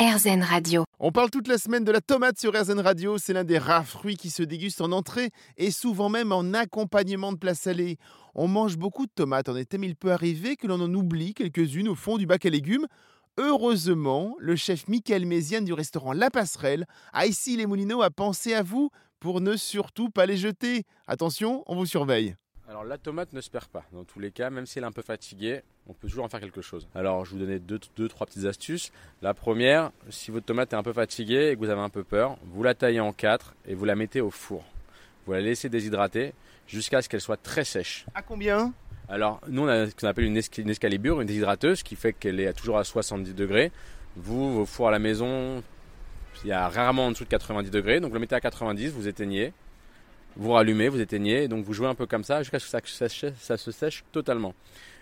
RZN Radio. On parle toute la semaine de la tomate sur RZN Radio. C'est l'un des rares fruits qui se dégustent en entrée et souvent même en accompagnement de plats salés. On mange beaucoup de tomates en été, mais il peut arriver que l'on en oublie quelques-unes au fond du bac à légumes. Heureusement, le chef Michael Méziane du restaurant La Passerelle a ici les Moulineaux a pensé à vous pour ne surtout pas les jeter. Attention, on vous surveille. Alors la tomate ne se perd pas. Dans tous les cas, même si elle est un peu fatiguée, on peut toujours en faire quelque chose. Alors je vous donner deux, deux, trois petites astuces. La première, si votre tomate est un peu fatiguée et que vous avez un peu peur, vous la taillez en quatre et vous la mettez au four. Vous la laissez déshydrater jusqu'à ce qu'elle soit très sèche. À combien? Alors nous on a ce qu'on appelle une, une escalibre, une déshydrateuse, qui fait qu'elle est toujours à 70 degrés. Vous, vos fours à la maison, il y a rarement en dessous de 90 degrés, donc vous le mettez à 90, vous éteignez, vous rallumez, vous éteignez, et donc vous jouez un peu comme ça jusqu'à ce que ça, se sèche totalement.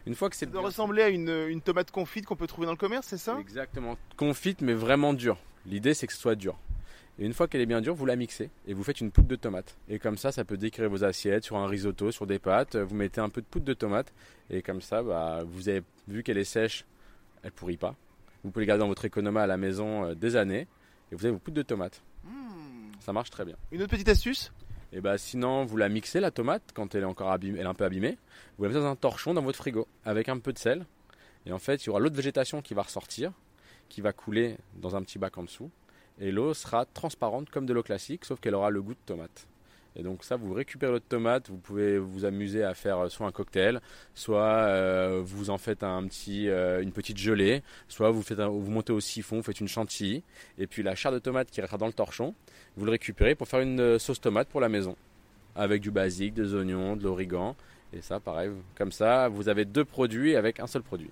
Une fois que c'est Ça doit ressembler à une, une tomate confite qu'on peut trouver dans le commerce, c'est ça? Exactement. Confite, mais vraiment dure. L'idée, c'est que ce soit dur. Et une fois qu'elle est bien dure, vous la mixez et vous faites une poudre de tomate. Et comme ça, ça peut décrire vos assiettes sur un risotto, sur des pâtes. Vous mettez un peu de poudre de tomate et comme ça, bah, vous avez vu qu'elle est sèche, elle pourrit pas. Vous pouvez les garder dans votre économa à la maison euh, des années et vous avez vos poudres de tomate. Hmm. Ça marche très bien. Une autre petite astuce? Et bah sinon, vous la mixez la tomate quand elle est encore elle est un peu abîmée. Vous la mettez dans un torchon dans votre frigo avec un peu de sel. Et en fait, il y aura l'eau de végétation qui va ressortir, qui va couler dans un petit bac en dessous. Et l'eau sera transparente comme de l'eau classique, sauf qu'elle aura le goût de tomate. Et donc ça, vous récupérez l'eau de tomate, vous pouvez vous amuser à faire soit un cocktail, soit euh, vous en faites un petit, euh, une petite gelée, soit vous, faites un- vous montez au siphon, vous faites une chantilly, et puis la chair de tomate qui restera dans le torchon, vous le récupérez pour faire une euh, sauce tomate pour la maison, avec du basique, des oignons, de l'origan, et ça, pareil, comme ça, vous avez deux produits avec un seul produit.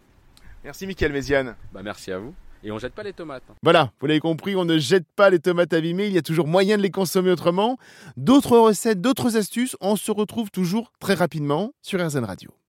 Merci Michael Méziane. Bah merci à vous. Et on jette pas les tomates. hein. Voilà, vous l'avez compris, on ne jette pas les tomates abîmées, il y a toujours moyen de les consommer autrement. D'autres recettes, d'autres astuces, on se retrouve toujours très rapidement sur RZN Radio.